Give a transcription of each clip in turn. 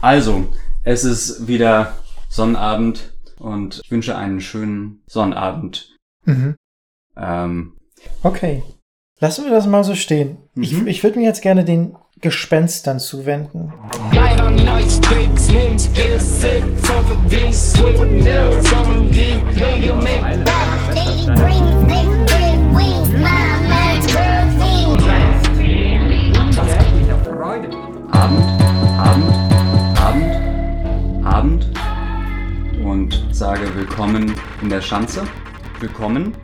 Also, es ist wieder Sonnabend und ich wünsche einen schönen Sonnabend. Mhm. Ähm, Okay. Lassen wir das mal so stehen. Ich, Mhm. ich würde mir jetzt gerne den Gespenstern zuwenden. Light sage willkommen in der Schanze. Willkommen.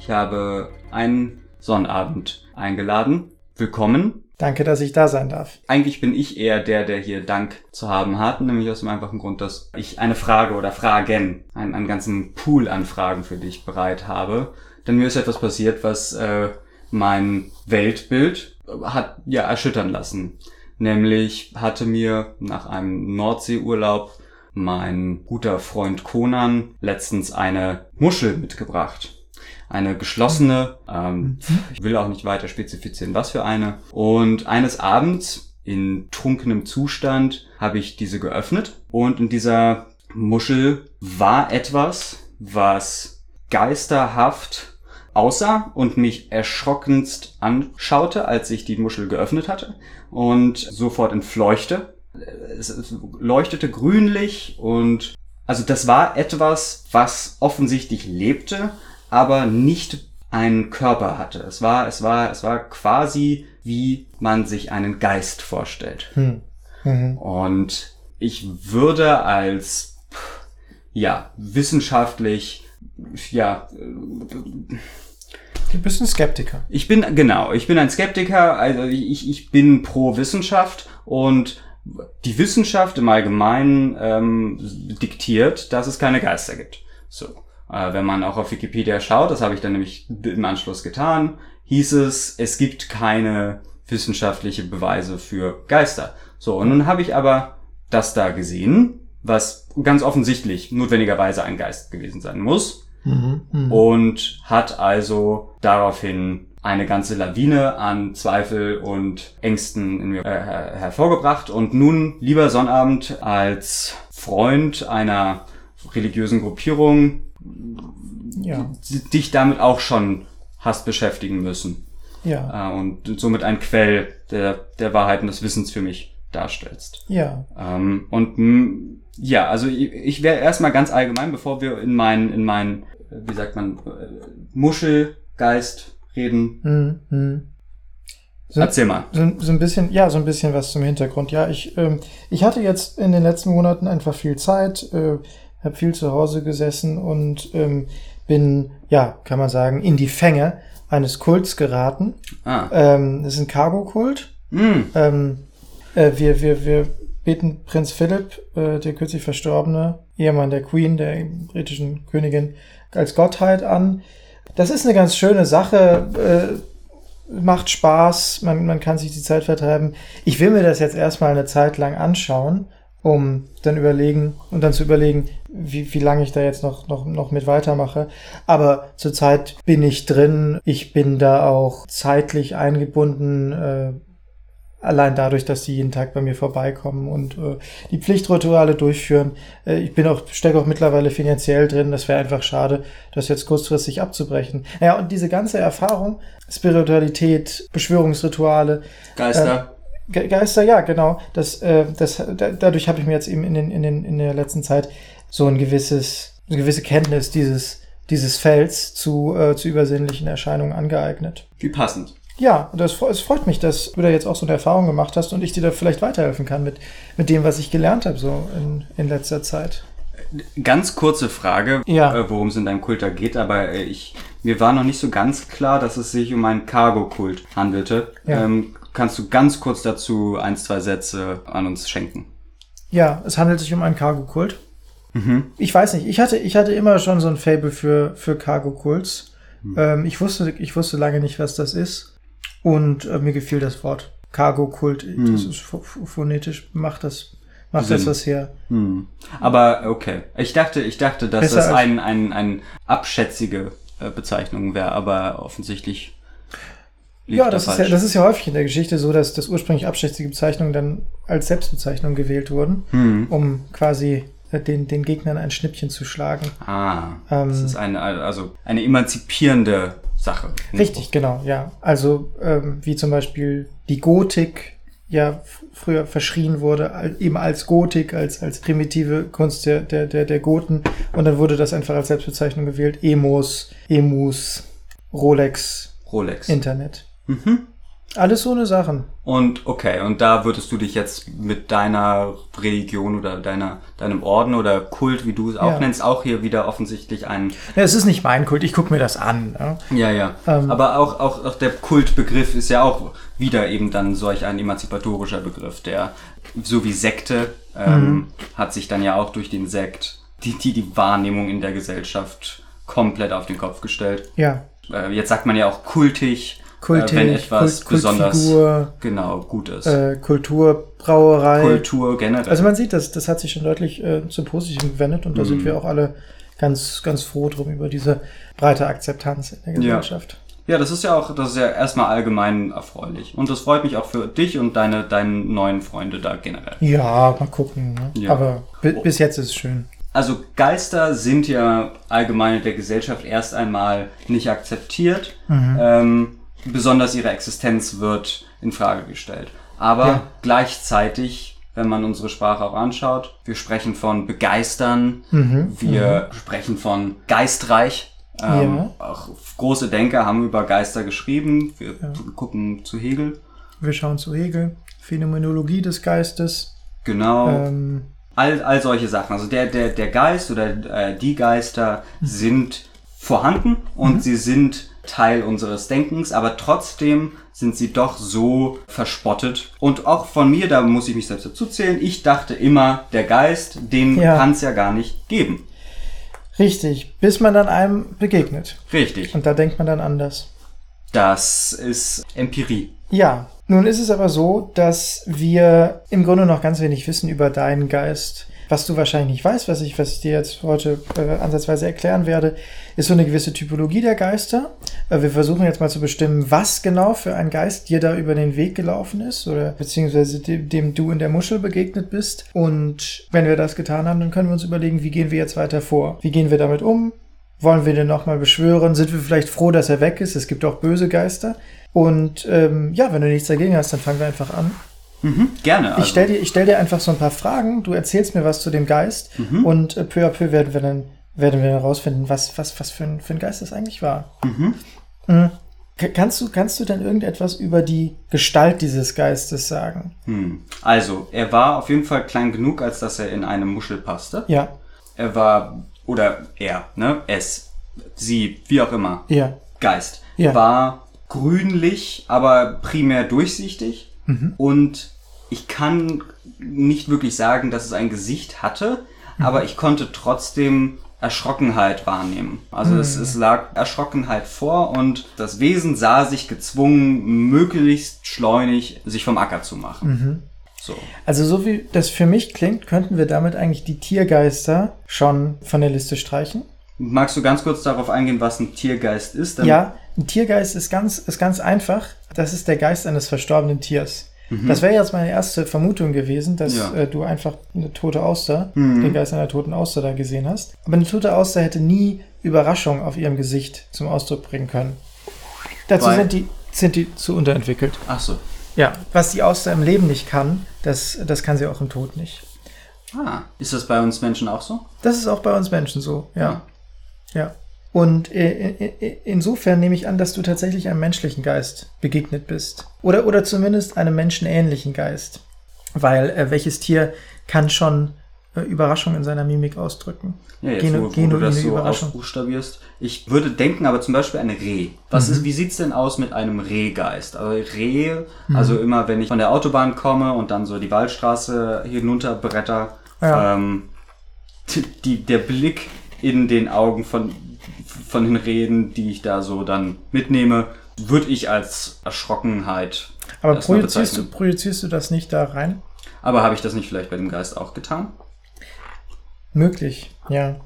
Ich habe einen Sonnabend eingeladen. Willkommen. Danke, dass ich da sein darf. Eigentlich bin ich eher der, der hier Dank zu haben hat, nämlich aus dem einfachen Grund, dass ich eine Frage oder Fragen, einen, einen ganzen Pool an Fragen für dich bereit habe. Denn mir ist etwas passiert, was äh, mein Weltbild hat ja erschüttern lassen. Nämlich hatte mir nach einem Nordseeurlaub mein guter Freund Conan letztens eine Muschel mitgebracht. Eine geschlossene, ähm, ich will auch nicht weiter spezifizieren, was für eine. Und eines Abends in trunkenem Zustand habe ich diese geöffnet und in dieser Muschel war etwas, was geisterhaft aussah und mich erschrockenst anschaute, als ich die Muschel geöffnet hatte und sofort entfleuchte. Es, es leuchtete grünlich und also das war etwas, was offensichtlich lebte, aber nicht einen Körper hatte. Es war, es war, es war quasi wie man sich einen Geist vorstellt. Hm. Mhm. Und ich würde als, ja, wissenschaftlich, ja, Du bist ein Skeptiker. ich bin, genau, ich bin ein Skeptiker, also ich, ich bin pro Wissenschaft und die Wissenschaft im Allgemeinen ähm, diktiert, dass es keine Geister gibt. So, äh, wenn man auch auf Wikipedia schaut, das habe ich dann nämlich im Anschluss getan, hieß es, es gibt keine wissenschaftliche Beweise für Geister. So, und nun habe ich aber das da gesehen, was ganz offensichtlich notwendigerweise ein Geist gewesen sein muss Mhm. Mhm. und hat also daraufhin eine ganze Lawine an Zweifel und Ängsten in mir äh, her- hervorgebracht. Und nun, lieber Sonnabend, als Freund einer religiösen Gruppierung, Ja, dich damit auch schon hast beschäftigen müssen. ja, Äh, und somit ein Quell der, der Wahrheiten des Wissens für mich darstellst. ja. Ähm, und mh, ja, also ich, ich wäre erstmal ganz allgemein, bevor wir in meinen, in meinen, äh, wie sagt man, äh, Muschelgeist reden. Mhm. Mhm. So, Erzähl mal. so, so ein bisschen, ja, so ein bisschen was zum Hintergrund. Ja, ich, ähm, ich hatte jetzt in den letzten Monaten einfach viel Zeit, äh, habe viel zu Hause gesessen und ähm, bin, ja, kann man sagen, in die Fänge eines Kults geraten. Ah. Ähm, das ist ein Cargo-Kult. Hm. Ähm, äh, wir, wir, wir beten Prinz Philipp, äh, der kürzlich verstorbene Ehemann der Queen, der britischen Königin, als Gottheit an. Das ist eine ganz schöne Sache, äh, macht Spaß, man, man kann sich die Zeit vertreiben. Ich will mir das jetzt erstmal eine Zeit lang anschauen, um dann überlegen und dann zu überlegen, wie, wie lange ich da jetzt noch, noch, noch mit weitermache. Aber zurzeit bin ich drin. Ich bin da auch zeitlich eingebunden, äh, allein dadurch, dass die jeden Tag bei mir vorbeikommen und äh, die Pflichtrituale durchführen. Äh, ich bin auch, stecke auch mittlerweile finanziell drin. Das wäre einfach schade, das jetzt kurzfristig abzubrechen. Naja, und diese ganze Erfahrung, Spiritualität, Beschwörungsrituale, Geister. Ge Geister, ja, genau. Das, äh, das, da, dadurch habe ich mir jetzt eben in, den, in, den, in der letzten Zeit so ein gewisses, eine gewisse Kenntnis dieses, dieses Felds zu, äh, zu übersinnlichen Erscheinungen angeeignet. Wie passend. Ja, und das, es freut mich, dass du da jetzt auch so eine Erfahrung gemacht hast und ich dir da vielleicht weiterhelfen kann mit, mit dem, was ich gelernt habe, so in, in letzter Zeit. Ganz kurze Frage, Ja. äh, worum es in deinem Kult da geht, aber äh, ich, mir war noch nicht so ganz klar, dass es sich um einen Cargo-Kult handelte. Ja. Ähm, kannst du ganz kurz dazu ein, zwei Sätze an uns schenken? Ja, es handelt sich um einen Cargo-Kult. Ich weiß nicht, ich hatte, ich hatte immer schon so ein Fable für, für Cargo-Kults. Ähm, ich, wusste, ich wusste lange nicht, was das ist. Und äh, mir gefiel das Wort. Cargo-Kult, das ist ph- ph- phonetisch, macht das, macht das was her. Hm. Aber okay. Ich dachte, ich dachte, dass Besser das ein, ein, ein abschätzige äh, Bezeichnung wäre, aber offensichtlich liegt Ja, da das ist ja, das ist ja häufig in der Geschichte so, dass, dass ursprünglich abschätzige Bezeichnungen dann als Selbstbezeichnung gewählt wurden, Hm. um quasi äh, den, den Gegnern ein Schnippchen zu schlagen. Ah, Ähm, das ist eine, also eine emanzipierende Sache. Richtig, genau, ja. Also ähm, wie zum Beispiel die Gotik ja früher verschrien wurde, eben als Gotik, als, als primitive Kunst der, der, der, der Goten. Und dann wurde das einfach als Selbstbezeichnung gewählt. Emos, Emus, Rolex, Rolex. Internet. Mhm. Alles so eine Sachen. Und okay, und da würdest du dich jetzt mit deiner Religion oder deiner, deinem Orden oder Kult, wie du es auch Ja. nennst, auch hier wieder offensichtlich ein. Ja, es ist nicht mein Kult, ich gucke mir das an. Ja. Ja, ja. Ähm. Aber auch, auch, auch der Kultbegriff ist ja auch wieder eben dann solch ein emanzipatorischer Begriff, der so wie Sekte ähm, hat sich dann ja auch durch den Sekt die, die, die Wahrnehmung in der Gesellschaft komplett auf den Kopf gestellt. Ja, Äh, jetzt sagt man ja auch kultig, Kultig, äh, wenn etwas Kult- besonders Kultfigur. genau gut ist. äh, Kulturbrauerei. Kultur generell. Also man sieht, das, das hat sich schon deutlich äh, zum Positiven gewendet und da Mhm. sind wir auch alle ganz, ganz froh drum über diese breite Akzeptanz in der Ja. Gesellschaft. Ja, das ist ja auch, das ist ja erstmal allgemein erfreulich. Und das freut mich auch für dich und deine, deinen neuen Freunde da generell. Ja, mal gucken. Ne? Ja. Aber bi bis jetzt ist es schön. Also Geister sind ja allgemein in der Gesellschaft erst einmal nicht akzeptiert. Ähm, besonders ihre Existenz wird in Frage gestellt. Aber Ja. gleichzeitig, wenn man unsere Sprache auch anschaut, wir sprechen von begeistern, Mhm. wir sprechen von geistreich. Ähm, Ja. Auch große Denker haben über Geister geschrieben. Wir gucken zu Hegel. Wir schauen zu Hegel, Phänomenologie des Geistes. Genau. Ähm, all, all solche Sachen. Also der, der, der Geist oder äh, die Geister sind vorhanden und sie sind Teil unseres Denkens, aber trotzdem sind sie doch so verspottet. Und auch von mir, da muss ich mich selbst dazu zählen, ich dachte immer, der Geist, den Ja. kann es ja gar nicht geben. richtig, bis man dann einem begegnet. Richtig. Und da denkt man dann anders. Das ist Empirie. Ja, nun ist es aber so, dass wir im Grunde noch ganz wenig wissen über deinen Geist. Was du wahrscheinlich nicht weißt, was ich, was ich dir jetzt heute äh, ansatzweise erklären werde, ist so eine gewisse Typologie der Geister. Äh, wir versuchen jetzt mal zu bestimmen, was genau für ein Geist dir da über den Weg gelaufen ist oder beziehungsweise dem, dem du in der Muschel begegnet bist. Und wenn wir das getan haben, dann können wir uns überlegen, wie gehen wir jetzt weiter vor? Wie gehen wir damit um? Wollen wir den nochmal beschwören? Sind wir vielleicht froh, dass er weg ist? Es gibt auch böse Geister. Und ähm, ja, wenn du nichts dagegen hast, dann fangen wir einfach an. Mhm, gerne. Ich stell dir, ich stell dir einfach so ein paar Fragen. Du erzählst mir was zu dem Geist Mhm. und äh, peu à peu werden wir dann werden wir herausfinden, was was was für ein, für ein Geist das eigentlich war. Mhm. K- Kannst du kannst du denn irgendetwas über die Gestalt dieses Geistes sagen? hm. Also, er war auf jeden Fall klein genug, als dass er in eine Muschel passte. Ja, Er war, oder er, ne? Es, sie, wie auch immer. ja, Geist. Ja. War grünlich, aber primär durchsichtig. Mhm. Und ich kann nicht wirklich sagen, dass es ein Gesicht hatte, Mhm. aber ich konnte trotzdem Erschrockenheit wahrnehmen. Also es, Mhm. es lag Erschrockenheit vor und das Wesen sah sich gezwungen, möglichst schleunig sich vom Acker zu machen. Mhm. So. Also so wie das für mich klingt, könnten wir damit eigentlich die Tiergeister schon von der Liste streichen. Magst du ganz kurz darauf eingehen, was ein Tiergeist ist? Dann- Ja, ein Tiergeist ist ganz, ist ganz einfach. Das ist der Geist eines verstorbenen Tiers. Das wäre jetzt meine erste Vermutung gewesen, dass Ja. äh, du einfach eine tote Auster, den Geist einer toten Auster da gesehen hast. Aber eine tote Auster hätte nie Überraschung auf ihrem Gesicht zum Ausdruck bringen können. Dazu Weil- sind die, sind die zu unterentwickelt. Ach so. Ja, was die Auster im Leben nicht kann, das, das kann sie auch im Tod nicht. Ah, ist das bei uns Menschen auch so? Das ist auch bei uns Menschen so, ja. Ja. Und äh, äh, insofern nehme ich an, dass du tatsächlich einem menschlichen Geist begegnet bist. Oder, oder zumindest einem menschenähnlichen Geist. Weil äh, welches Tier kann schon äh, Überraschung in seiner Mimik ausdrücken? Ja, jetzt Genu- wo, wo du das genuine so Überraschung. ausbuchstabierst. Ich würde denken, aber zum Beispiel ein Reh. Was Mhm. ist, wie sieht's denn aus mit einem Rehgeist? Also Rehe, also immer wenn ich von der Autobahn komme und dann so die Waldstraße hinunter bretter, Ja. ähm, die, der Blick in den Augen von, von den Rehen, die ich da so dann mitnehme, würde ich als Erschrockenheit Aber projizierst du, projizierst du das nicht da rein? Aber habe ich das nicht vielleicht bei dem Geist auch getan? Möglich, ja.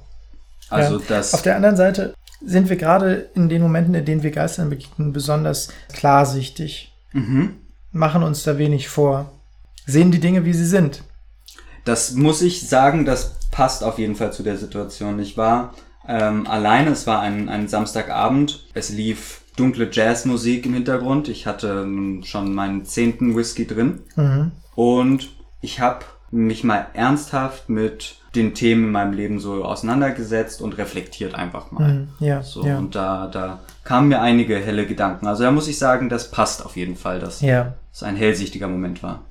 Also ja. das. Auf der anderen Seite sind wir gerade in den Momenten, in denen wir Geistern begegnen, besonders klarsichtig, Mhm. machen uns da wenig vor, sehen die Dinge, wie sie sind. Das muss ich sagen, das passt auf jeden Fall zu der Situation. Ich war ähm, alleine, es war ein, ein Samstagabend, es lief dunkle Jazzmusik im Hintergrund. Ich hatte ähm, schon meinen zehnten Whisky drin Mhm. und ich habe mich mal ernsthaft mit den Themen in meinem Leben so auseinandergesetzt und reflektiert einfach mal. Mhm. Ja, So, ja. und da, da kamen mir einige helle Gedanken. Also da muss ich sagen, das passt auf jeden Fall, dass ja. es ein hellsichtiger Moment war.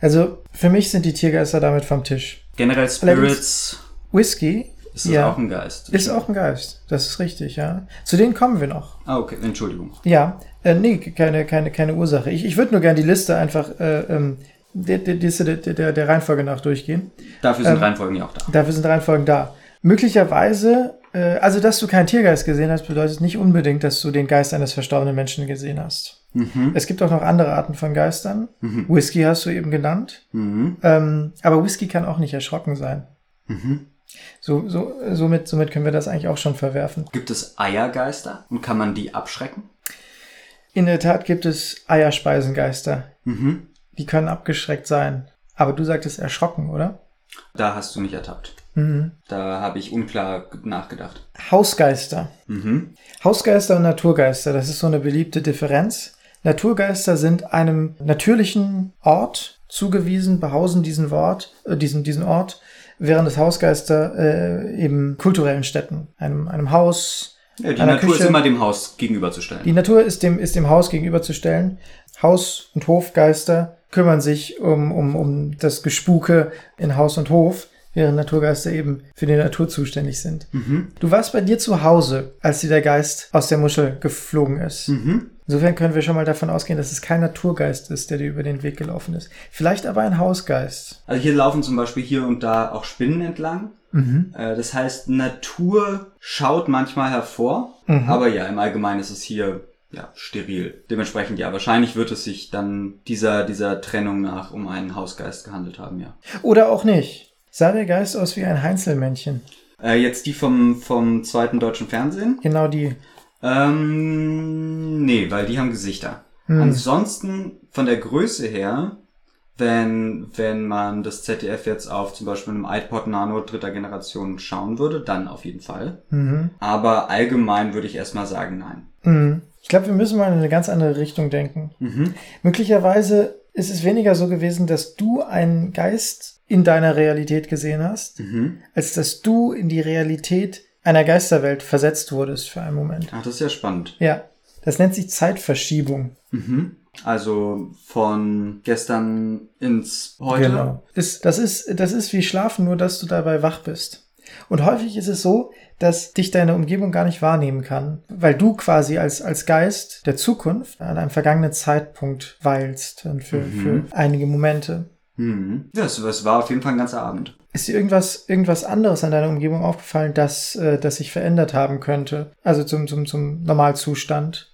Also für mich sind die Tiergeister damit vom Tisch. Generell Spirits Whisky ist das ja, auch ein Geist. ist auch ein Geist. Das ist richtig, ja. Zu denen kommen wir noch. Ah, okay, Entschuldigung. Ja, äh, nee, keine, keine, keine Ursache. Ich, ich würde nur gerne die Liste einfach äh, ähm, der, der, der, der, Reihenfolge nach durchgehen. Dafür sind Ähm, Reihenfolgen ja auch da. Dafür sind Reihenfolgen da. Möglicherweise, also dass du keinen Tiergeist gesehen hast, bedeutet nicht unbedingt, dass du den Geist eines verstorbenen Menschen gesehen hast. Mhm. Es gibt auch noch andere Arten von Geistern. Whisky hast du eben genannt. Mhm. Ähm, aber Whisky kann auch nicht erschrocken sein. Mhm. So, so, somit, somit können wir das eigentlich auch schon verwerfen. Gibt es Eiergeister und kann man die abschrecken? In der Tat gibt es Eierspeisengeister. Mhm. Die können abgeschreckt sein. Aber du sagtest erschrocken, oder? Da hast du mich ertappt. Mhm. Da habe ich unklar nachgedacht. Hausgeister. Mhm. Hausgeister und Naturgeister, das ist so eine beliebte Differenz. Naturgeister sind einem natürlichen Ort zugewiesen, behausen diesen Wort, äh, diesen, diesen Ort, während es Hausgeister äh, eben kulturellen Städten, einem, einem Haus, Ja, die Natur Küche. ist immer dem Haus gegenüberzustellen. Die Natur ist dem, ist dem Haus gegenüberzustellen. Haus- und Hofgeister kümmern sich um, um, um das Gespuke in Haus und Hof, während Naturgeister eben für die Natur zuständig sind. Mhm. Du warst bei dir zu Hause, als dir der Geist aus der Muschel geflogen ist. Mhm. Insofern können wir schon mal davon ausgehen, dass es kein Naturgeist ist, der dir über den Weg gelaufen ist. Vielleicht aber ein Hausgeist. Also hier laufen zum Beispiel hier und da auch Spinnen entlang. Mhm. Äh, Das heißt, Natur schaut manchmal hervor, Mhm. aber ja, im Allgemeinen ist es hier ja, steril. Dementsprechend ja, wahrscheinlich wird es sich dann dieser, dieser Trennung nach um einen Hausgeist gehandelt haben, ja. Oder auch nicht. Sah der Geist aus wie ein Heinzelmännchen? Äh, jetzt die vom, vom zweiten deutschen Fernsehen? Genau die. Ähm, nee, weil die haben Gesichter. Hm. Ansonsten von der Größe her, wenn, wenn man das ZDF jetzt auf zum Beispiel einem iPod Nano dritter Generation schauen würde, dann auf jeden Fall. Mhm. Aber allgemein würde ich erstmal sagen, nein. Mhm. Ich glaube, wir müssen mal in eine ganz andere Richtung denken. Mhm. Möglicherweise ist es weniger so gewesen, dass du einen Geist in deiner Realität gesehen hast, Mhm. als dass du in die Realität einer Geisterwelt versetzt wurdest für einen Moment. Ach, das ist ja spannend. Ja, das nennt sich Zeitverschiebung. Mhm. Also von gestern ins heute. Genau. Ist, das, ist, das ist wie Schlafen, nur dass du dabei wach bist. Und häufig ist es so, dass dich deine Umgebung gar nicht wahrnehmen kann, weil du quasi als, als Geist der Zukunft an einem vergangenen Zeitpunkt weilst und für, Mhm. für einige Momente. Mhm. Ja, es, war auf jeden Fall ein ganzer Abend. Ist dir irgendwas, irgendwas anderes an deiner Umgebung aufgefallen, das, äh, das sich verändert haben könnte? Also zum, zum, zum Normalzustand?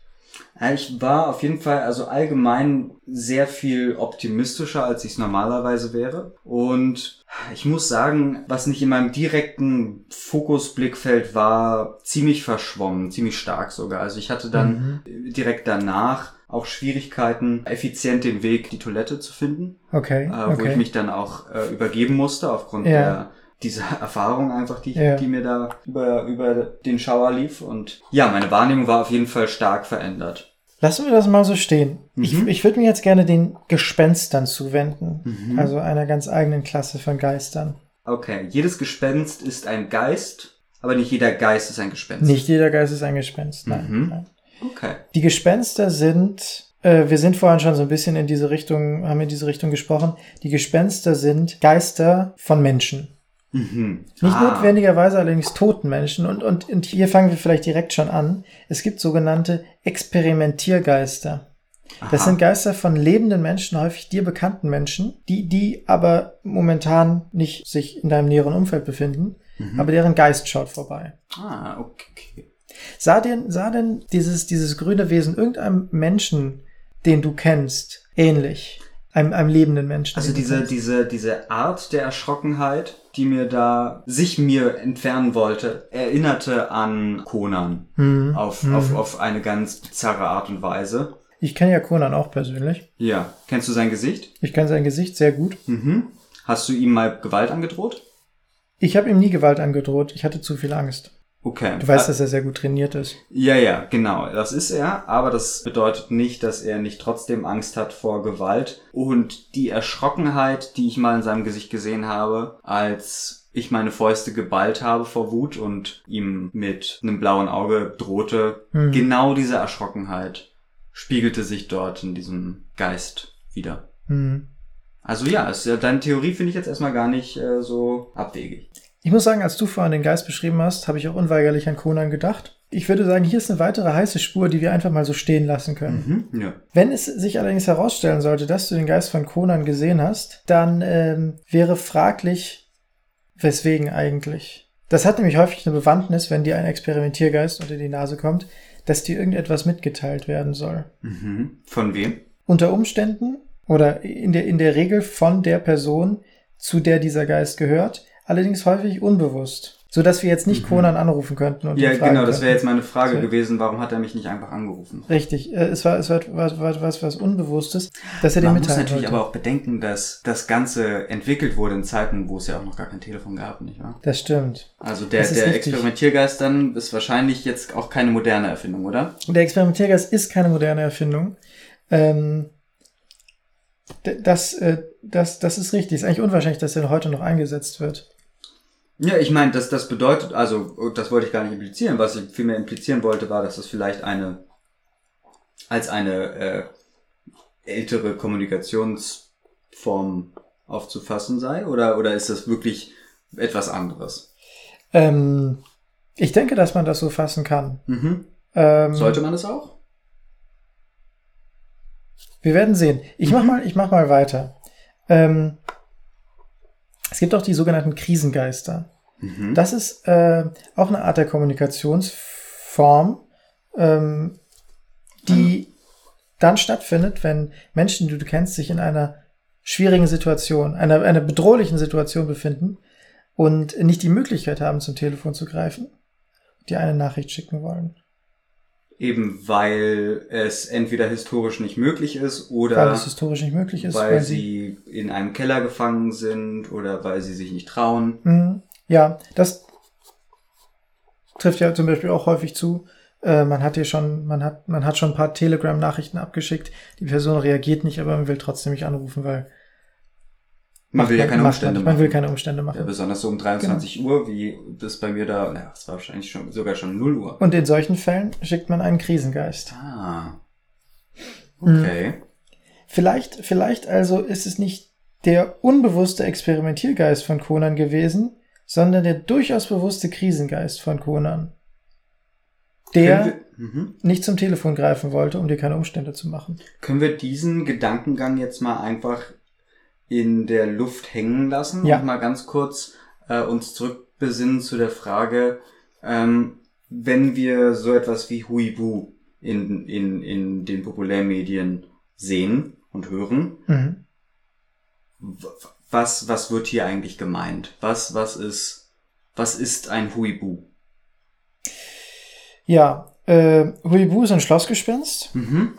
Ich war auf jeden Fall, also allgemein sehr viel optimistischer, als ich es normalerweise wäre. Und ich muss sagen, was nicht in meinem direkten Fokusblickfeld war, ziemlich verschwommen, ziemlich stark sogar. Also ich hatte dann direkt danach auch Schwierigkeiten, effizient den Weg, die Toilette zu finden, Okay, äh, wo ich okay. mich dann auch äh, übergeben musste aufgrund Ja. der dieser Erfahrung einfach, die, Ja. die mir da über, über den Schauer lief. Und ja, meine Wahrnehmung war auf jeden Fall stark verändert. Lassen wir das mal so stehen. Ich, Mhm. ich würde mir jetzt gerne den Gespenstern zuwenden. Mhm. Also einer ganz eigenen Klasse von Geistern. Okay, jedes Gespenst ist ein Geist, aber nicht jeder Geist ist ein Gespenst. Nicht jeder Geist ist ein Gespenst. Nein. Mhm. nein. Okay. Die Gespenster sind, äh, wir sind vorhin schon so ein bisschen in diese Richtung, haben in diese Richtung gesprochen. Die Gespenster sind Geister von Menschen. Mhm. Nicht Ah. notwendigerweise allerdings toten Menschen. Und, und, und hier fangen wir vielleicht direkt schon an. Es gibt sogenannte Experimentiergeister. Das Aha. sind Geister von lebenden Menschen, häufig dir bekannten Menschen, die, die aber momentan nicht sich in deinem näheren Umfeld befinden, Mhm. aber deren Geist schaut vorbei. Ah, okay. Sah denn, sah denn dieses, dieses grüne Wesen irgendeinem Menschen, den du kennst, ähnlich? einem, einem lebenden Menschen. Also diese, kennst. diese, diese Art der Erschrockenheit, die mir da, sich mir entfernen wollte, erinnerte an Conan. Mhm. Auf, Mhm. auf, auf eine ganz bizarre Art und Weise. Ich kenne ja Conan auch persönlich. Ja. Kennst du sein Gesicht? Ich kenne sein Gesicht sehr gut. Mhm. Hast du ihm mal Gewalt angedroht? Ich habe ihm nie Gewalt angedroht. Ich hatte zu viel Angst. Okay. Du weißt, Ah, dass er sehr gut trainiert ist. Ja, ja, genau. Das ist er, aber das bedeutet nicht, dass er nicht trotzdem Angst hat vor Gewalt. Und die Erschrockenheit, die ich mal in seinem Gesicht gesehen habe, als ich meine Fäuste geballt habe vor Wut und ihm mit einem blauen Auge drohte, Mhm. genau diese Erschrockenheit spiegelte sich dort in diesem Geist wieder. Hm. Also ja, es, deine Theorie finde ich jetzt erstmal gar nicht äh, so abwegig. Ich muss sagen, als du vorhin den Geist beschrieben hast, habe ich auch unweigerlich an Conan gedacht. Ich würde sagen, hier ist eine weitere heiße Spur, die wir einfach mal so stehen lassen können. Mhm. Ja. Wenn es sich allerdings herausstellen sollte, dass du den Geist von Conan gesehen hast, dann ähm, wäre fraglich, weswegen eigentlich. Das hat nämlich häufig eine Bewandtnis, wenn dir ein Experimentiergeist unter die Nase kommt, dass dir irgendetwas mitgeteilt werden soll. Mhm. Von wem? Unter Umständen oder in der, in der Regel von der Person, zu der dieser Geist gehört, allerdings häufig unbewusst. So dass wir jetzt nicht Mhm. Conan anrufen könnten und Ja, genau, das wäre könnten. jetzt meine Frage So. gewesen, warum hat er mich nicht einfach angerufen? Richtig, äh, es war, es war, war, war was, was Unbewusstes, dass er dir Man muss mitteilen natürlich wollte. aber auch bedenken, dass das Ganze entwickelt wurde in Zeiten, wo es ja auch noch gar kein Telefon gab, nicht wahr? Das stimmt. Also der, der richtig. Experimentiergeist dann ist wahrscheinlich jetzt auch keine moderne Erfindung, oder? Der Experimentiergeist ist keine moderne Erfindung. Ähm, das, äh, das, das ist richtig. Ist eigentlich unwahrscheinlich, dass er heute noch eingesetzt wird. Ja, ich meine, dass das bedeutet, also das wollte ich gar nicht implizieren. Was ich vielmehr implizieren wollte, war, dass das vielleicht eine als eine äh, ältere Kommunikationsform aufzufassen sei, oder oder ist das wirklich etwas anderes? Ähm, ich denke, dass man das so fassen kann. Mhm. Ähm, Sollte man das auch? Wir werden sehen. Ich mach mal, ich mach mal weiter. Ähm, es gibt auch die sogenannten Krisengeister. Mhm. Das ist äh, auch eine Art der Kommunikationsform, ähm, die dann stattfindet, wenn Menschen, die du kennst, sich in einer schwierigen Situation, einer, einer bedrohlichen Situation befinden und nicht die Möglichkeit haben, zum Telefon zu greifen, die eine Nachricht schicken wollen. Eben weil es entweder historisch nicht möglich ist weil oder es historisch nicht möglich ist, weil sie in einem Keller gefangen sind oder weil sie sich nicht trauen. Mhm. Ja, das trifft ja zum Beispiel auch häufig zu. Äh, man hat hier schon, man hat, man hat schon ein paar Telegram-Nachrichten abgeschickt. Die Person reagiert nicht, aber man will trotzdem nicht anrufen, weil Man will ja keine Umstände nicht. man will machen. keine Umstände Ja, machen. besonders so um 23 Uhr, wie das bei mir da, na, es war wahrscheinlich schon, sogar schon 0 Uhr. Und in solchen Fällen schickt man einen Krisengeist. Ah. Mhm. Okay. Vielleicht, vielleicht also ist es nicht der unbewusste Experimentiergeist von Conan gewesen, sondern der durchaus bewusste Krisengeist von Conan. Der wir, mhm. nicht zum Telefon greifen wollte, um dir keine Umstände zu machen. Können wir diesen Gedankengang jetzt mal einfach in der Luft hängen lassen Ja. und mal ganz kurz äh, uns zurückbesinnen zu der Frage, ähm, wenn wir so etwas wie Huibu in, in, in den Populärmedien sehen und hören, Mhm. was, was wird hier eigentlich gemeint? Was, was ist, was ist ein Huibu? Ja, äh, Huibu ist ein Schlossgespenst. Mhm.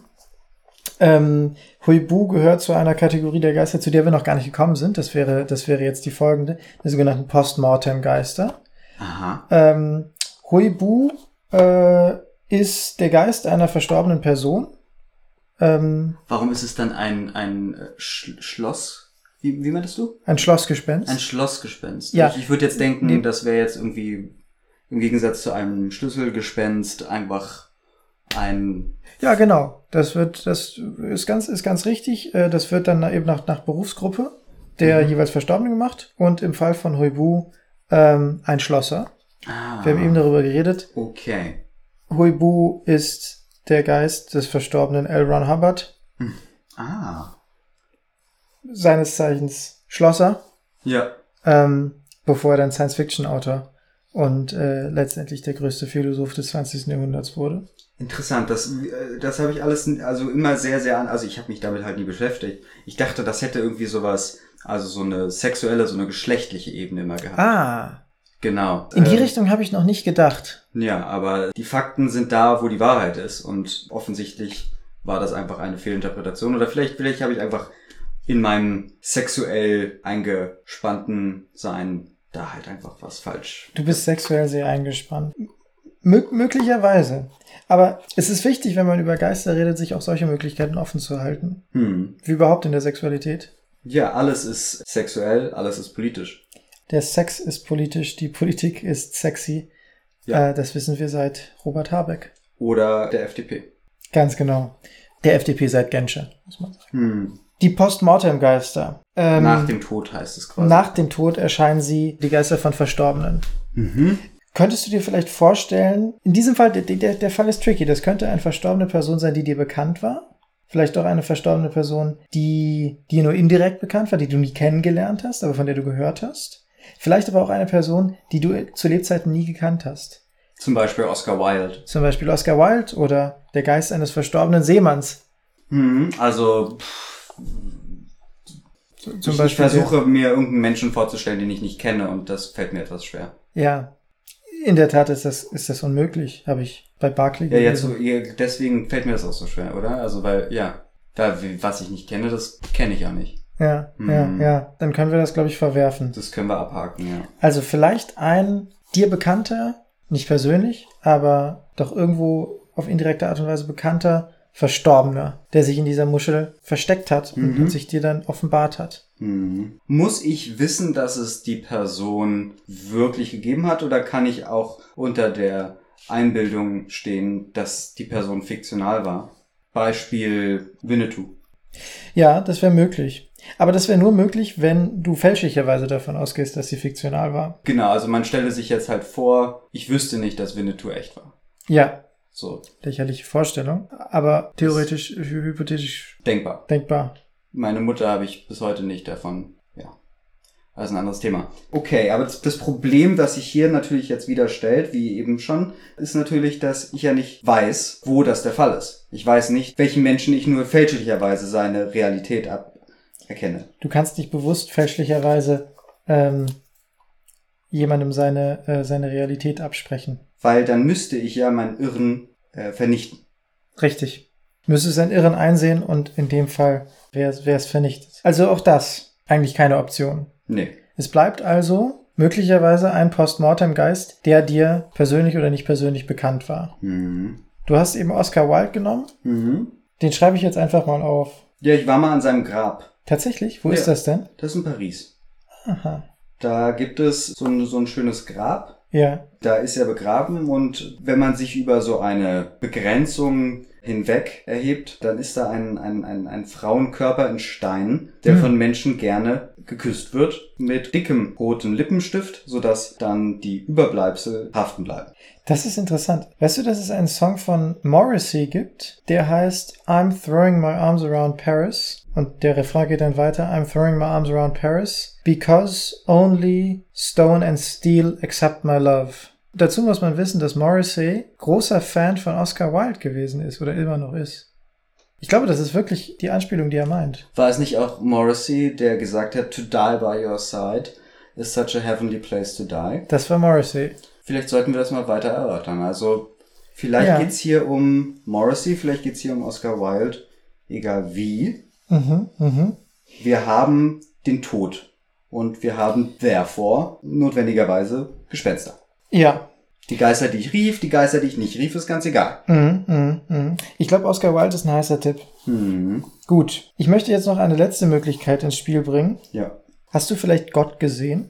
Ähm, Huibu gehört zu einer Kategorie der Geister, zu der wir noch gar nicht gekommen sind. Das wäre, das wäre jetzt die folgende, die sogenannten Postmortem-Geister. Aha. Ähm, Huibu äh, ist der Geist einer verstorbenen Person. Ähm, Warum ist es dann ein, ein äh, Sch Schloss? Wie, wie meintest du? ein Schlossgespenst. Ein Schlossgespenst. Ja. Ich, ich würde jetzt denken, Nee. das wäre jetzt irgendwie im Gegensatz zu einem Schlüsselgespenst einfach ein. Ja, genau. Das wird, das ist ganz, ist ganz richtig. Äh, Das wird dann eben nach, nach Berufsgruppe der Mhm. jeweils Verstorbenen gemacht. Und im Fall von Huibu ähm, ein Schlosser. Ah, Wir haben eben darüber geredet. Okay. Huibu ist der Geist des verstorbenen L. Ron Hubbard, Ah. seines Zeichens Schlosser, Ja. ähm, bevor er dann Science-Fiction-Autor und äh, letztendlich der größte Philosoph des 20. Jahrhunderts wurde. Interessant, das, äh, das habe ich alles also immer sehr, sehr an. Also ich habe mich damit halt nie beschäftigt. Ich dachte, das hätte irgendwie sowas, also so eine sexuelle, so eine geschlechtliche Ebene immer gehabt. Ah, Genau. in die Äh, Richtung habe ich noch nicht gedacht. Ja, aber die Fakten sind da, wo die Wahrheit ist. Und offensichtlich war das einfach eine Fehlinterpretation. Oder vielleicht, vielleicht habe ich einfach in meinem sexuell eingespannten Sein da halt einfach was falsch. Du bist sexuell sehr eingespannt. Mö möglicherweise. Aber es ist wichtig, wenn man über Geister redet, sich auch solche Möglichkeiten offen zu halten. Hm. Wie überhaupt in der Sexualität. Ja, alles ist sexuell, alles ist politisch. Der Sex ist politisch, die Politik ist sexy. Ja. Äh, das wissen wir seit Robert Habeck. Oder der FDP. Ganz genau. Der FDP seit Genscher, muss man sagen. Hm. Die Postmortem-Geister. Ähm, Nach dem Tod heißt es quasi. nach dem Tod erscheinen sie, die Geister von Verstorbenen. Mhm. Könntest du dir vielleicht vorstellen, in diesem Fall, der, der, der Fall ist tricky, das könnte eine verstorbene Person sein, die dir bekannt war. Vielleicht auch eine verstorbene Person, die dir nur indirekt bekannt war, die du nie kennengelernt hast, aber von der du gehört hast. Vielleicht aber auch eine Person, die du zu Lebzeiten nie gekannt hast. Zum Beispiel Oscar Wilde. Zum Beispiel Oscar Wilde oder der Geist eines verstorbenen Seemanns. Mhm. Also pff, Zum ich, ich Beispiel versuche mir irgendeinen Menschen vorzustellen, den ich nicht kenne und das fällt mir etwas schwer. Ja, in der Tat ist das, ist das unmöglich, habe ich bei Barclay Ja, jetzt so, deswegen fällt mir das auch so schwer, oder? Also weil, ja, da, was ich nicht kenne, das kenne ich ja nicht. Ja, ja, Hm. ja. Dann können wir das, glaube ich, verwerfen. Das können wir abhaken, ja. Also vielleicht ein dir bekannter, nicht persönlich, aber doch irgendwo auf indirekte Art und Weise bekannter Verstorbener, der sich in dieser Muschel versteckt hat und, Mhm. und sich dir dann offenbart hat. Hm. Muss ich wissen, dass es die Person wirklich gegeben hat oder kann ich auch unter der Einbildung stehen, dass die Person fiktional war? Beispiel Winnetou. Ja, das wäre möglich. Aber das wäre nur möglich, wenn du fälschlicherweise davon ausgehst, dass sie fiktional war. Genau, also man stelle sich jetzt halt vor, ich wüsste nicht, dass Winnetou echt war. Ja, So, lächerliche Vorstellung, aber theoretisch, hy- hypothetisch denkbar. denkbar. Meine Mutter habe ich bis heute nicht davon. Ja. Das ist ein anderes Thema. Okay, aber das das Problem, das sich hier natürlich jetzt wieder stellt, wie eben schon, ist natürlich, dass ich ja nicht weiß, wo das der Fall ist. Ich weiß nicht, welchen Menschen ich nur fälschlicherweise seine Realität ab erkenne. Du kannst nicht bewusst fälschlicherweise ähm, jemandem seine, äh, seine Realität absprechen. Weil dann müsste ich ja meinen Irren äh, vernichten. Richtig. Müsstest einen Irren einsehen und in dem Fall wäre es vernichtet. Also auch das eigentlich keine Option. Nee. Es bleibt also möglicherweise ein Postmortem-Geist, der dir persönlich oder nicht persönlich bekannt war. Mhm. Du hast eben Oscar Wilde genommen. Mhm. Den schreibe ich jetzt einfach mal auf. Ja, ich war mal an seinem Grab. Tatsächlich? Wo Ja. ist das denn? Das ist in Paris. Aha. Da gibt es so ein, so ein schönes Grab. Ja. Da ist er begraben und wenn man sich über so eine Begrenzung hinweg erhebt, dann ist da ein, ein, ein, ein Frauenkörper in Stein, der Hm. von Menschen gerne geküsst wird, mit dickem roten Lippenstift, sodass dann die Überbleibsel haften bleiben. Das ist interessant. Weißt du, dass es einen Song von Morrissey gibt, der heißt I'm throwing my arms around Paris. Und der Refrain geht dann weiter. I'm throwing my arms around Paris because only stone and steel accept my love. Dazu muss man wissen, dass Morrissey großer Fan von Oscar Wilde gewesen ist oder immer noch ist. Ich glaube, das ist wirklich die Anspielung, die er meint. War es nicht auch Morrissey, der gesagt hat, to die by your side is such a heavenly place to die? Das war Morrissey. Vielleicht sollten wir das mal weiter erörtern. Also, vielleicht Ja. geht's hier um Morrissey, vielleicht geht's hier um Oscar Wilde, egal wie. Mhm, mhm. Wir haben den Tod und wir haben therefore notwendigerweise Gespenster. Ja. Die Geister, die ich rief, die Geister, die ich nicht rief, ist ganz egal. Mhm, mhm, mhm. Ich glaube, Oscar Wilde ist ein heißer Tipp. Hm, Gut. Ich möchte jetzt noch eine letzte Möglichkeit ins Spiel bringen. ja. Hast du vielleicht Gott gesehen?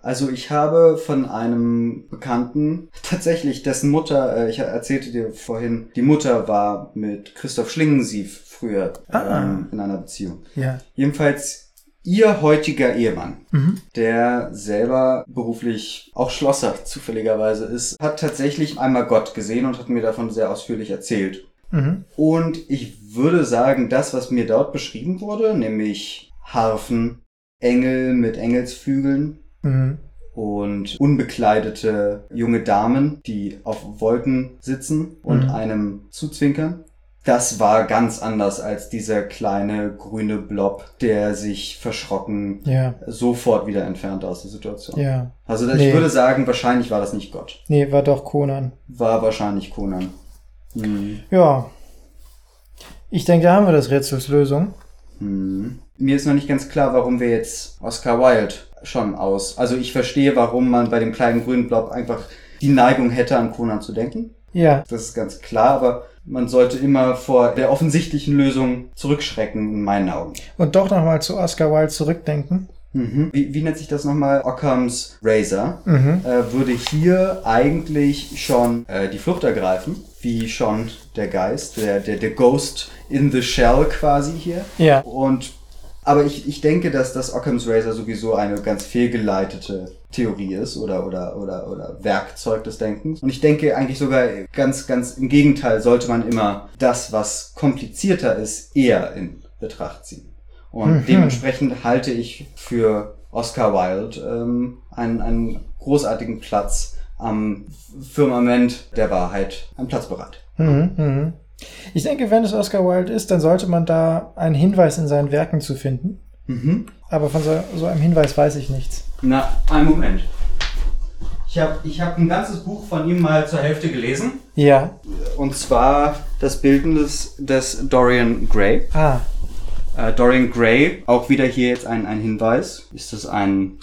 Also ich habe von einem Bekannten tatsächlich, dessen Mutter, äh, ich erzählte dir vorhin, die Mutter war mit Christoph Schlingensief früher Ah. ähm, in einer Beziehung. Ja. Jedenfalls ihr heutiger Ehemann, Mhm. der selber beruflich auch Schlosser zufälligerweise ist, hat tatsächlich einmal Gott gesehen und hat mir davon sehr ausführlich erzählt. Mhm. Und ich würde sagen, das, was mir dort beschrieben wurde, nämlich Harfen, Engel mit Engelsflügeln Mhm. und unbekleidete junge Damen, die auf Wolken sitzen und Mhm. einem zuzwinkern. Das war ganz anders als dieser kleine grüne Blob, der sich verschrocken Ja, sofort wieder entfernt aus der Situation. ja. Also ich Nee. würde sagen, wahrscheinlich war das nicht Gott. Nee, war doch Conan. War wahrscheinlich Conan. Hm. Ja. Ich denke, da haben wir das Rätsels Lösung. Hm. Mir ist noch nicht ganz klar, warum wir jetzt Oscar Wilde schon aus. Also ich verstehe, warum man bei dem kleinen grünen Blob einfach die Neigung hätte, an Conan zu denken. Ja, Das ist ganz klar, aber man sollte immer vor der offensichtlichen Lösung zurückschrecken, in meinen Augen. und doch nochmal zu Oscar Wilde zurückdenken. Mhm. Wie, wie nennt sich das nochmal? Occam's Razor. Mhm. Äh, würde hier eigentlich schon äh, die Flucht ergreifen, wie schon der Geist, der, der, der Ghost in the Shell quasi hier. Ja, Und aber ich, ich denke, dass das Occam's Razor sowieso eine ganz fehlgeleitete Theorie ist oder, oder, oder, oder Werkzeug des Denkens. Und ich denke eigentlich sogar ganz, ganz im Gegenteil sollte man immer das, was komplizierter ist, eher in Betracht ziehen. Und Mhm. dementsprechend halte ich für Oscar Wilde ähm, einen, einen großartigen Platz am Firmament der Wahrheit, einen Platz bereit. Mhm, mhm. Ich denke, wenn es Oscar Wilde ist, dann sollte man da einen Hinweis in seinen Werken zu finden. Mhm. Aber von so, so einem Hinweis weiß ich nichts. Na, einen Moment. Ich habe ich hab ein ganzes Buch von ihm mal zur Hälfte gelesen. Ja. Und zwar das Bildnis des Dorian Gray. Ah, Äh, Dorian Gray, auch wieder hier jetzt ein, ein Hinweis. Ist das ein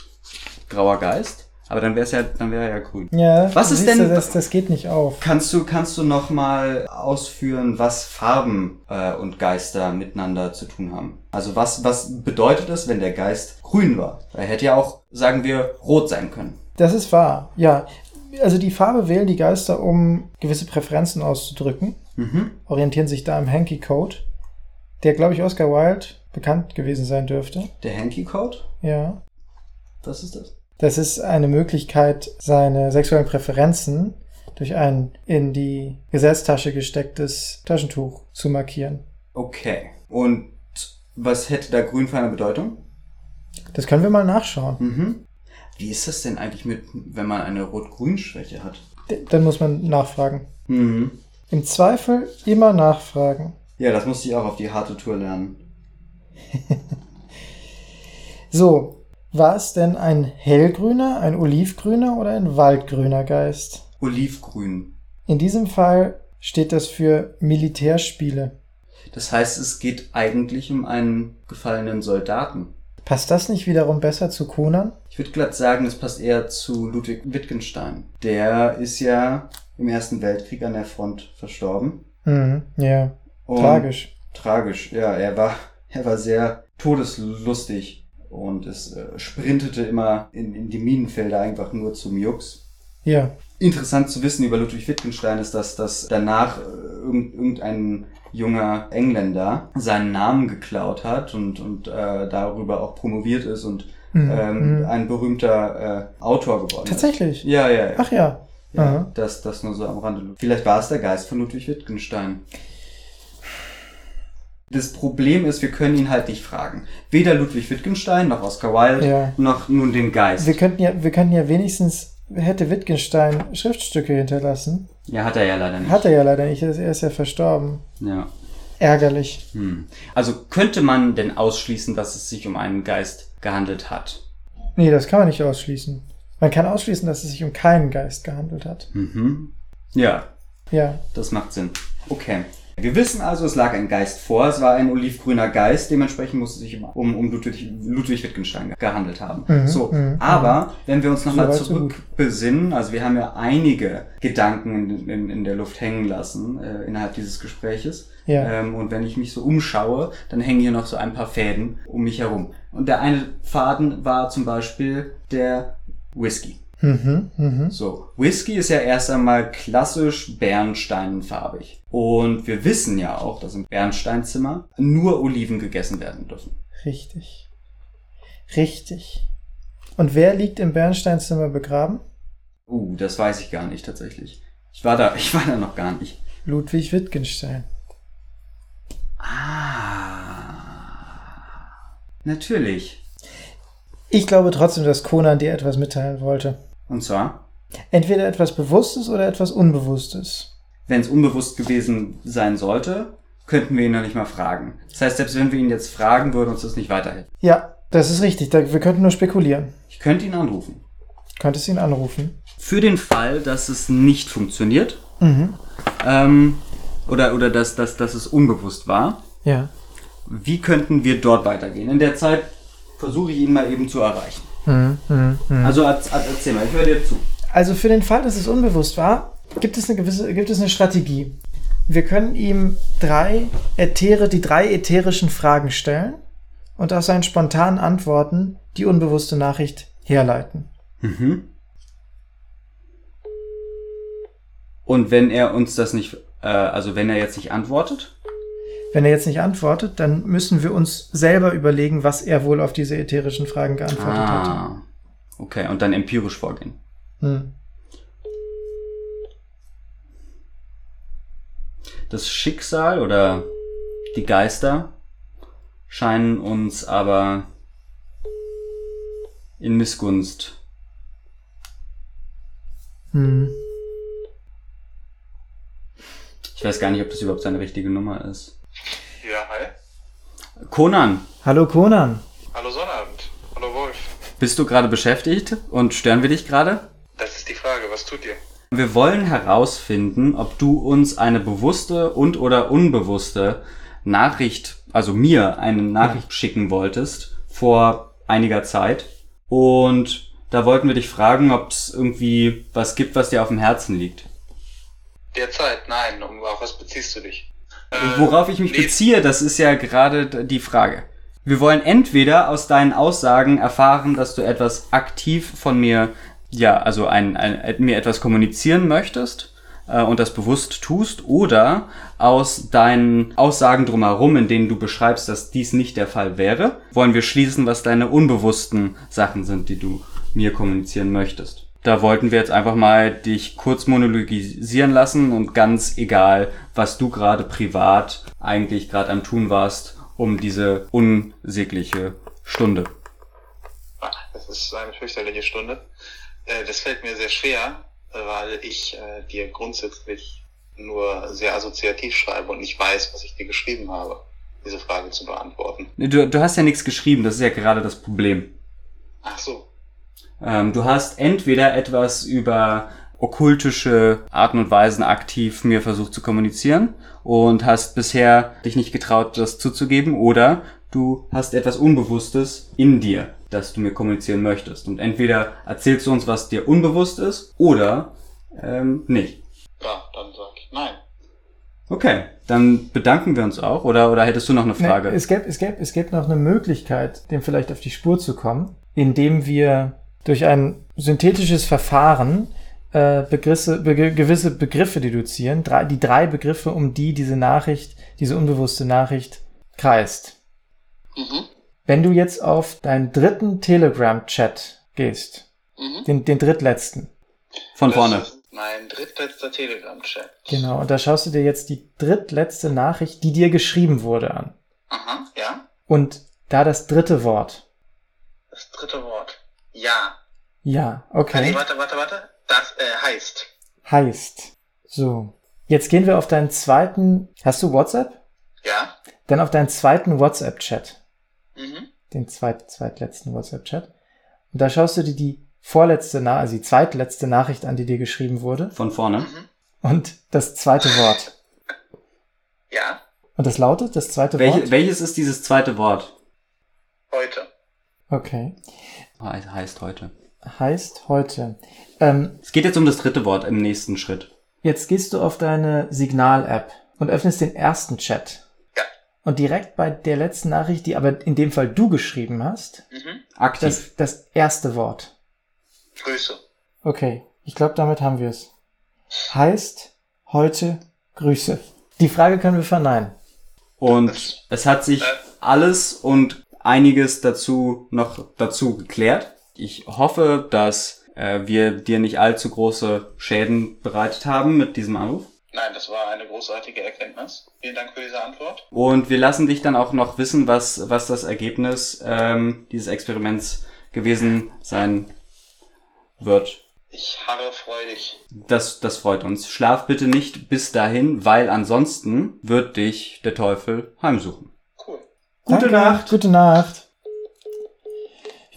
grauer Geist? Aber dann wäre es ja, dann wäre er ja grün. ja. Was ist denn- Du, das, das geht nicht auf. Kannst du, kannst du noch mal ausführen, was Farben äh, und Geister miteinander zu tun haben? Also was, was bedeutet es, wenn der Geist grün war? Er hätte ja auch, sagen wir, rot sein können. Das ist wahr. Ja. Also die Farbe wählen die Geister, um gewisse Präferenzen auszudrücken. Mhm. Orientieren sich da im Hanky-Code, der, glaube ich, Oscar Wilde bekannt gewesen sein dürfte. Der Hanky Code? Ja. Was ist das? Das ist eine Möglichkeit, seine sexuellen Präferenzen durch ein in die Gesetztasche gestecktes Taschentuch zu markieren. Okay. Und was hätte da grün für eine Bedeutung? Das können wir mal nachschauen. Mhm. Wie ist das denn eigentlich mit, wenn man eine Rot-Grün-Schwäche hat? Dann muss man nachfragen. Mhm. Im Zweifel immer nachfragen. Ja, das musste ich auch auf die harte Tour lernen. So, war es denn ein hellgrüner, ein olivgrüner oder ein waldgrüner Geist? Olivgrün. In diesem Fall steht das für Militärspiele. Das heißt, es geht eigentlich um einen gefallenen Soldaten. Passt das nicht wiederum besser zu Conan? Ich würde glatt sagen, es passt eher zu Ludwig Wittgenstein. Der ist ja im Ersten Weltkrieg an der Front verstorben. Mhm, ja, Und tragisch. Tragisch, ja. Er war, er war sehr todeslustig und es äh, sprintete immer in, in die Minenfelder einfach nur zum Jux. Ja, Interessant zu wissen über Ludwig Wittgenstein ist, dass, dass danach äh, irgend, irgendein junger Engländer seinen Namen geklaut hat und, und äh, darüber auch promoviert ist und Mhm, ähm, mhm. ein berühmter äh, Autor geworden tatsächlich. ist. Ja, ja, ja. Ach ja. ja Aha. das, das nur so am Rande. Vielleicht war es der Geist von Ludwig Wittgenstein. Das Problem ist, wir können ihn halt nicht fragen. Weder Ludwig Wittgenstein, noch Oscar Wilde, Ja. noch nun den Geist. Wir könnten ja, wir könnten ja wenigstens, hätte Wittgenstein Schriftstücke hinterlassen. ja, hat er ja leider nicht. Hat er ja leider nicht, er ist- ja verstorben. Ja. Ärgerlich. Hm. Also könnte man denn ausschließen, dass es sich um einen Geist gehandelt hat? Nee, das kann man nicht ausschließen. Man kann ausschließen, dass es sich um keinen Geist gehandelt hat. Mhm. Ja, Ja, das macht Sinn. Okay. Wir wissen also, es lag ein Geist vor, es war ein olivgrüner Geist, dementsprechend muss es sich um, um Ludwig, Ludwig Wittgenstein gehandelt haben. Mhm, so, mhm, aber wenn wir uns nochmal so zurückbesinnen, also wir haben ja einige Gedanken in, in, in der Luft hängen lassen äh, innerhalb dieses Gespräches. Ja. Ähm, und wenn ich mich so umschaue, dann hängen hier noch so ein paar Fäden um mich herum. Und der eine Faden war zum Beispiel der Whisky. mhm, mhm. So, Whisky ist ja erst einmal klassisch bernsteinfarbig. Und wir wissen ja auch, dass im Bernsteinzimmer nur Oliven gegessen werden dürfen. Richtig. Richtig. Und wer liegt im Bernsteinzimmer begraben? Uh, das weiß ich gar nicht tatsächlich. Ich war da, ich war da noch gar nicht. Ludwig Wittgenstein. Ah. Natürlich. Ich glaube trotzdem, dass Conan dir etwas mitteilen wollte. Und zwar, Entweder etwas Bewusstes oder etwas Unbewusstes. Wenn es unbewusst gewesen sein sollte, könnten wir ihn noch nicht mal fragen. Das heißt, selbst wenn wir ihn jetzt fragen, würde uns das nicht weiterhelfen. Ja, das ist richtig. Wir könnten nur spekulieren. Ich könnte ihn anrufen. Könntest ihn anrufen? Für den Fall, dass es nicht funktioniert, Mhm. ähm, oder, oder dass, dass, dass es unbewusst war, Ja. wie könnten wir dort weitergehen? In der Zeit versuche ich ihn mal eben zu erreichen. Mhm. Mhm. Mhm. Also erz- erzähl mal, ich höre dir zu. Also für den Fall, dass es unbewusst war, gibt es eine gewisse, gibt es eine Strategie. Wir können ihm drei Äthere, die drei ätherischen Fragen stellen und aus seinen spontanen Antworten die unbewusste Nachricht herleiten. Mhm. Und wenn er uns das nicht, äh, also wenn er jetzt nicht antwortet, Wenn er jetzt nicht antwortet, dann müssen wir uns selber überlegen, was er wohl auf diese ätherischen Fragen geantwortet hat. ah, okay, und dann empirisch vorgehen. Hm. Das Schicksal oder die Geister scheinen uns aber in Missgunst. Hm. Ich weiß gar nicht, ob das überhaupt seine richtige Nummer ist. Ja, hi. Conan, Hallo Conan. Hallo Sonnabend. Hallo Wolf. bist du gerade beschäftigt und stören wir dich gerade? Das ist die Frage, was tut ihr? Wir wollen herausfinden, ob du uns eine bewusste und oder unbewusste Nachricht, also mir eine Nachricht schicken wolltest vor einiger Zeit. Und da wollten wir dich fragen, ob es irgendwie was gibt, was dir auf dem Herzen liegt. Derzeit, nein. Um auf was beziehst du dich? Und worauf ich mich nee, beziehe, das ist ja gerade die Frage. Wir wollen entweder aus deinen Aussagen erfahren, dass du etwas aktiv von mir, ja, also ein, ein, mir etwas kommunizieren möchtest äh, und das bewusst tust, oder aus deinen Aussagen drumherum, in denen du beschreibst, dass dies nicht der Fall wäre, wollen wir schließen, was deine unbewussten Sachen sind, die du mir kommunizieren möchtest. Da wollten wir jetzt einfach mal dich kurz monologisieren lassen und ganz egal, was du gerade privat eigentlich gerade am tun warst, um diese unsägliche Stunde. Das ist eine fürchterliche Stunde. Äh, Das fällt mir sehr schwer, weil ich äh, dir grundsätzlich nur sehr assoziativ schreibe und nicht weiß, was ich dir geschrieben habe, diese Frage zu beantworten. Du, du hast ja nichts geschrieben, das ist ja gerade das Problem. Ach so. Ähm, du hast entweder etwas über okkultische Arten und Weisen aktiv mir versucht zu kommunizieren und hast bisher dich nicht getraut, das zuzugeben, oder du hast etwas Unbewusstes in dir, das du mir kommunizieren möchtest. Und entweder erzählst du uns, was dir unbewusst ist, oder ähm, nicht. Ja, dann sag ich nein. Okay, dann bedanken wir uns auch, oder, oder hättest du noch eine Frage? Nee, es, gäbe, es, gäbe, es gäbe noch eine Möglichkeit, dem vielleicht auf die Spur zu kommen, indem wir durch ein synthetisches Verfahren äh, Begriffe, be gewisse Begriffe deduzieren, drei, die drei Begriffe, um die diese Nachricht, diese unbewusste Nachricht kreist. Mhm. Wenn du jetzt auf deinen dritten Telegram-Chat gehst, Mhm. den, den drittletzten, Von Das vorne. mein drittletzter Telegram-Chat. genau, und da schaust du dir jetzt die drittletzte Nachricht, die dir geschrieben wurde, an. Aha, ja. Und da das dritte Wort. Das dritte Wort. Ja. Ja, Ah, okay. Nee, warte, warte, warte. Das äh, heißt. heißt. So. Jetzt gehen wir auf deinen zweiten. Hast du WhatsApp? Ja. Dann auf deinen zweiten WhatsApp-Chat. Mhm. Den zweit, zweitletzten WhatsApp-Chat. Und da schaust du dir die vorletzte, Na also die zweitletzte Nachricht an, die dir geschrieben wurde. Von vorne. Mhm. Und das zweite Wort. Ja. Und das lautet, das zweite Welche, Wort? welches ist dieses zweite Wort? Heute. Okay. He- Heißt heute. Heißt heute. Ähm, Es geht jetzt um das dritte Wort im nächsten Schritt. jetzt gehst du auf deine Signal-App und öffnest den ersten Chat. Und direkt bei der letzten Nachricht, die aber in dem Fall du geschrieben hast, Mhm. Aktiv. das, das erste Wort. Grüße. Okay, ich glaube, damit haben wir es. Heißt heute Grüße. Die Frage können wir verneinen. Und es hat sich Äh. alles und einiges dazu noch dazu geklärt. Ich hoffe, dass äh, wir dir nicht allzu große Schäden bereitet haben mit diesem Anruf. Nein, das war eine großartige Erkenntnis. Vielen Dank für diese Antwort. Und wir lassen dich dann auch noch wissen, was, was das Ergebnis ähm, dieses Experiments gewesen sein wird. Ich harre freudig. Das, das freut uns. Schlaf bitte nicht bis dahin, weil ansonsten wird dich der Teufel heimsuchen. Cool. Gute Danke, Nacht. Gute Nacht.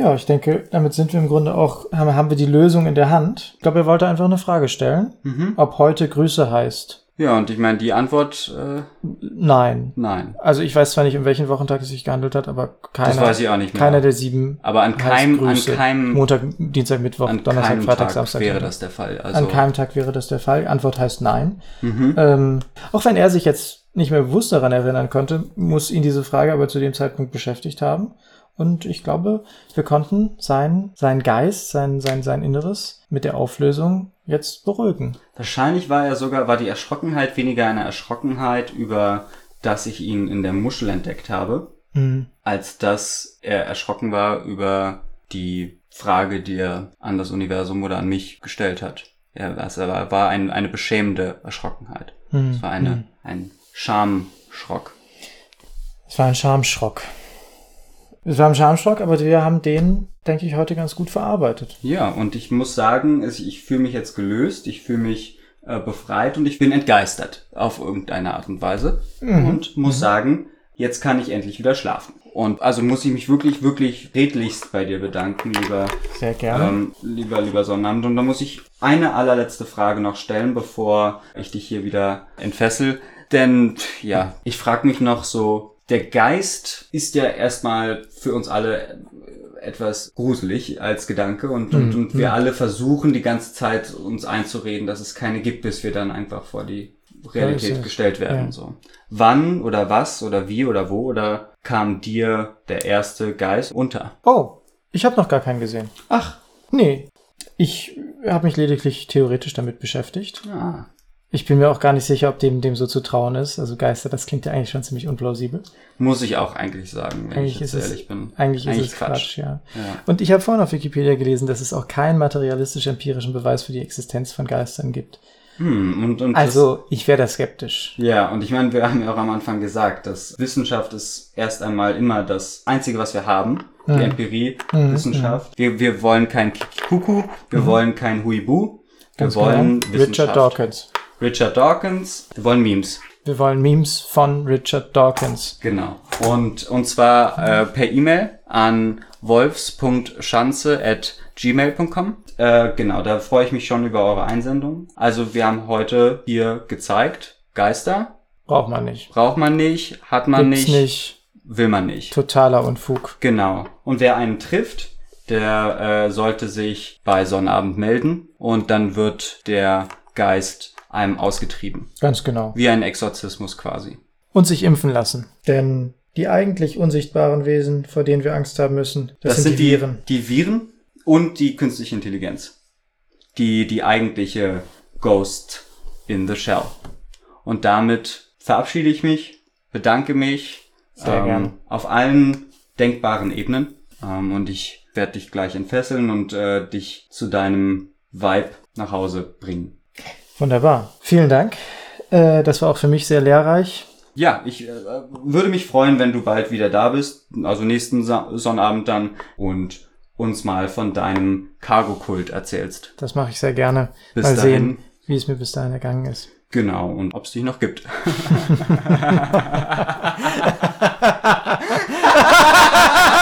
Ja, ich denke, damit sind wir im Grunde auch, haben, wir die Lösung in der Hand. Ich glaube, er wollte einfach eine Frage stellen, Mhm. ob heute Grüße heißt. Ja, und ich meine, die Antwort, äh, Nein. nein. Also ich weiß zwar nicht, um welchen Wochentag es sich gehandelt hat, aber keiner, das weiß ich auch nicht mehr. keiner der sieben Aber an keinem, an Grüße. keinem, Montag, Dienstag, Mittwoch, an Donnerstag, keinem Freitag, Tag Samstag. wäre das der Fall. Also, An keinem Tag wäre das der Fall. Antwort heißt nein. Mhm. Ähm, auch wenn er sich jetzt nicht mehr bewusst daran erinnern konnte, muss ihn diese Frage aber zu dem Zeitpunkt beschäftigt haben. Und ich glaube, wir konnten sein, sein Geist, sein, sein, sein Inneres mit der Auflösung jetzt beruhigen. Wahrscheinlich war er sogar, war die Erschrockenheit weniger eine Erschrockenheit über, dass ich ihn in der Muschel entdeckt habe, Mhm. als dass er erschrocken war über die Frage, die er an das Universum oder an mich gestellt hat. Er, also er war, war ein, eine beschämende Erschrockenheit. Mhm. Es war eine, Mhm. ein Schamschrock. Es war ein Schamschrock. Es war ein Schamschrock, aber wir haben den, denke ich, heute ganz gut verarbeitet. Ja, und ich muss sagen, ich fühle mich jetzt gelöst, ich fühle mich äh, befreit und ich bin entgeistert auf irgendeine Art und Weise. Mhm. Und muss sagen, jetzt kann ich endlich wieder schlafen. Und also muss ich mich wirklich, wirklich redlichst bei dir bedanken, lieber, Sehr gerne. ähm, lieber, lieber Sonnabend. Und da muss ich eine allerletzte Frage noch stellen, bevor ich dich hier wieder entfessel. Denn, ja, ich frage mich noch so, der Geist ist ja erstmal für uns alle etwas gruselig als Gedanke und, und, und wir alle versuchen die ganze Zeit uns einzureden, dass es keine gibt, bis wir dann einfach vor die Realität es. gestellt werden. Ja. So. Wann oder was oder wie oder wo oder kam dir der erste Geist unter? oh, ich habe noch gar keinen gesehen. Ach, Nee, ich habe mich lediglich theoretisch damit beschäftigt. ja. Ich bin mir auch gar nicht sicher, ob dem, dem so zu trauen ist. Also Geister, das klingt ja eigentlich schon ziemlich unplausibel. Muss ich auch eigentlich sagen, wenn Eigentlich ich jetzt ist es- ehrlich bin. Eigentlich, ist es Quatsch, ja. Ja. Und ich habe vorhin auf Wikipedia gelesen, dass es auch keinen materialistisch-empirischen Beweis für die Existenz von Geistern gibt. Hm, und, und Also, ich wäre da skeptisch. das, ja, und ich meine, wir haben ja auch am Anfang gesagt, dass Wissenschaft ist erst einmal immer das Einzige, was wir haben. Die Mhm. Empirie, Mhm, Wissenschaft. Wir, wir wollen kein Kuku, wir wollen kein Huibu. Wir Ganz wollen genau. Wissenschaft. Richard Dawkins. Richard Dawkins. Wir wollen Memes. Wir wollen Memes von Richard Dawkins. Genau. Und, und zwar äh, per E-Mail an wolfs.schanze at gmail.com. Äh, genau, da freue ich mich schon über eure Einsendung. Also wir haben heute hier gezeigt, Geister Braucht man nicht. braucht man nicht, hat man Gibt's nicht, nicht. will man nicht. Totaler Unfug. Genau. Und wer einen trifft, der äh, sollte sich bei Sonnabend melden und dann wird der Geist einem ausgetrieben. Ganz genau. Wie ein Exorzismus quasi. Und sich impfen lassen. Denn die eigentlich unsichtbaren Wesen, vor denen wir Angst haben müssen, das, sind, die Viren. Die Viren und die künstliche Intelligenz. Die, die eigentliche Ghost in the Shell. Und damit verabschiede ich mich, bedanke mich Sehr gern. auf allen denkbaren Ebenen. Ähm, und ich werde dich gleich entfesseln und äh, dich zu deinem Vibe nach Hause bringen. Wunderbar. Vielen Dank. Äh, das war auch für mich sehr lehrreich. Ja, ich äh, würde mich freuen, wenn du bald wieder da bist, also nächsten Sa Sonnabend dann und uns mal von deinem Cargo-Kult erzählst. Das mache ich sehr gerne. Bis Mal dahin. sehen, wie es mir bis dahin ergangen ist. Genau, und ob es dich noch gibt.